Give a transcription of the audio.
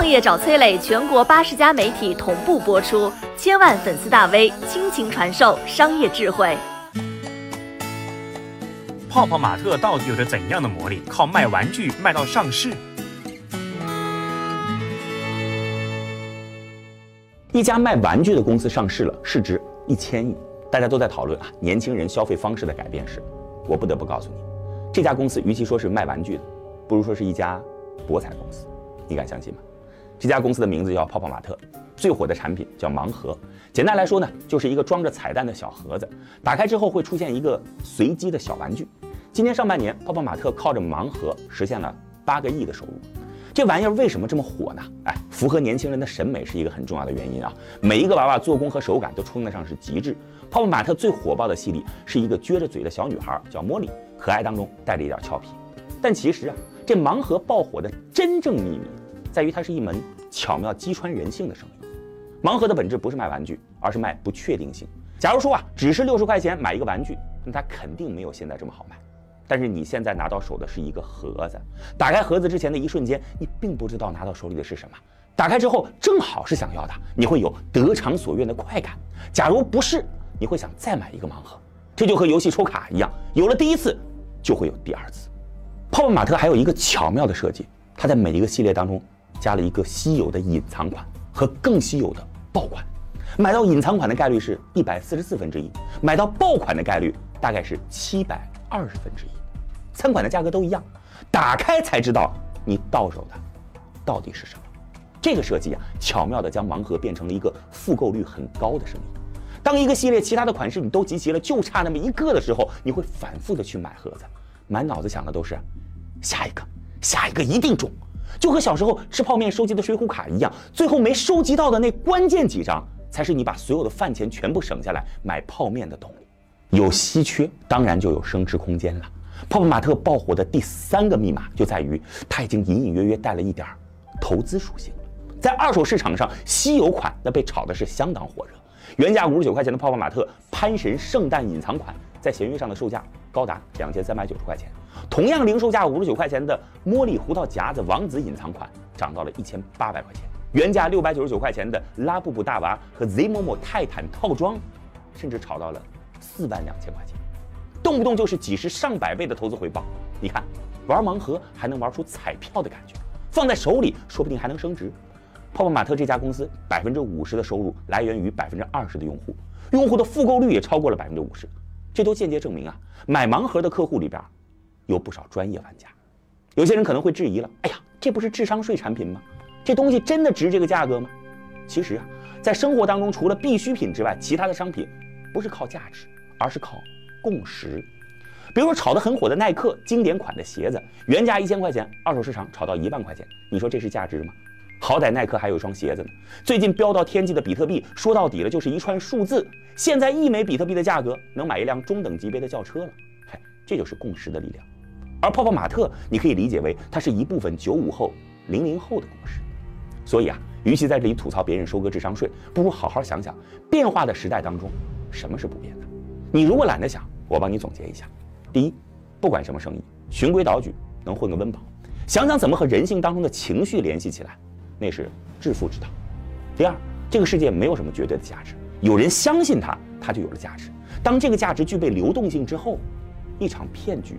创业找崔磊，全国八十家媒体同步播出，千万粉丝大 V 倾情传授商业智慧。泡泡玛特到底有着怎样的魔力？靠卖玩具卖到上市？一家卖玩具的公司上市了，市值一千亿，大家都在讨论啊，年轻人消费方式的改变是。我不得不告诉你，这家公司与其说是卖玩具的，不如说是一家博彩公司。你敢相信吗？这家公司的名字叫泡泡玛特，最火的产品叫盲盒。简单来说呢，就是一个装着彩蛋的小盒子，打开之后会出现一个随机的小玩具。今年上半年，泡泡玛特靠着盲盒实现了八个亿的收入。这玩意儿为什么这么火呢？哎，符合年轻人的审美是一个很重要的原因啊。每一个娃娃做工和手感都称得上是极致。泡泡玛特最火爆的系列是一个撅着嘴的小女孩，叫茉莉，可爱当中带着一点俏皮。但其实啊，这盲盒爆火的真正秘密，在于它是一门巧妙击穿人性的生意。盲盒的本质不是卖玩具，而是卖不确定性。假如说啊，只是六十块钱买一个玩具，那它肯定没有现在这么好卖。但是你现在拿到手的是一个盒子，打开盒子之前的一瞬间，你并不知道拿到手里的是什么。打开之后正好是想要的，你会有得偿所愿的快感。假如不是，你会想再买一个盲盒。这就和游戏抽卡一样，有了第一次，就会有第二次。泡泡玛特还有一个巧妙的设计，它在每一个系列当中加了一个稀有的隐藏款和更稀有的爆款。买到隐藏款的概率是一百四十四分之一，买到爆款的概率大概是七百二十分之一。餐馆的价格都一样，打开才知道你到手的到底是什么。这个设计啊，巧妙地将盲盒变成了一个复购率很高的生意。当一个系列其他的款式你都集齐了，就差那么一个的时候，你会反复的去买盒子，满脑子想的都是下一个，下一个一定中。就和小时候吃泡面收集的水浒卡一样，最后没收集到的那关键几张，才是你把所有的饭钱全部省下来买泡面的动力。有稀缺，当然就有升值空间了。泡泡玛特爆火的第三个密码就在于，它已经隐隐约约带了一点投资属性。在二手市场上，稀有款那被炒的是相当火热。原价五十九块钱的泡泡玛特潘神圣诞隐藏款，在闲鱼上的售价高达两千三百九十块钱。同样零售价五十九块钱的茉莉胡桃夹子王子隐藏款，涨到了一千八百块钱。原价六百九十九块钱的拉布布大娃和 Z 某某泰坦套装，甚至炒到了四万两千块钱。动不动就是几十上百倍的投资回报，你看，玩盲盒还能玩出彩票的感觉，放在手里说不定还能升值。泡泡玛特这家公司百分之五十的收入来源于百分之二十的用户，用户的复购率也超过了百分之五十，这都间接证明啊，买盲盒的客户里边有不少专业玩家。有些人可能会质疑了，哎呀，这不是智商税产品吗？这东西真的值这个价格吗？其实啊，在生活当中，除了必需品之外，其他的商品不是靠价值，而是靠。共识，比如说炒得很火的耐克经典款的鞋子，原价一千块钱，二手市场炒到一万块钱，你说这是价值吗？好歹耐克还有一双鞋子呢。最近飙到天际的比特币，说到底了就是一串数字。现在一枚比特币的价格能买一辆中等级别的轿车了。嗨，这就是共识的力量。而泡泡玛特，你可以理解为它是一部分九五后、零零后的共识。所以啊，与其在这里吐槽别人收割智商税，不如好好想想，变化的时代当中，什么是不变的。你如果懒得想，我帮你总结一下：第一，不管什么生意，循规蹈矩能混个温饱，想想怎么和人性当中的情绪联系起来，那是致富之道。第二，这个世界没有什么绝对的价值，有人相信它，它就有了价值。当这个价值具备流动性之后，一场骗局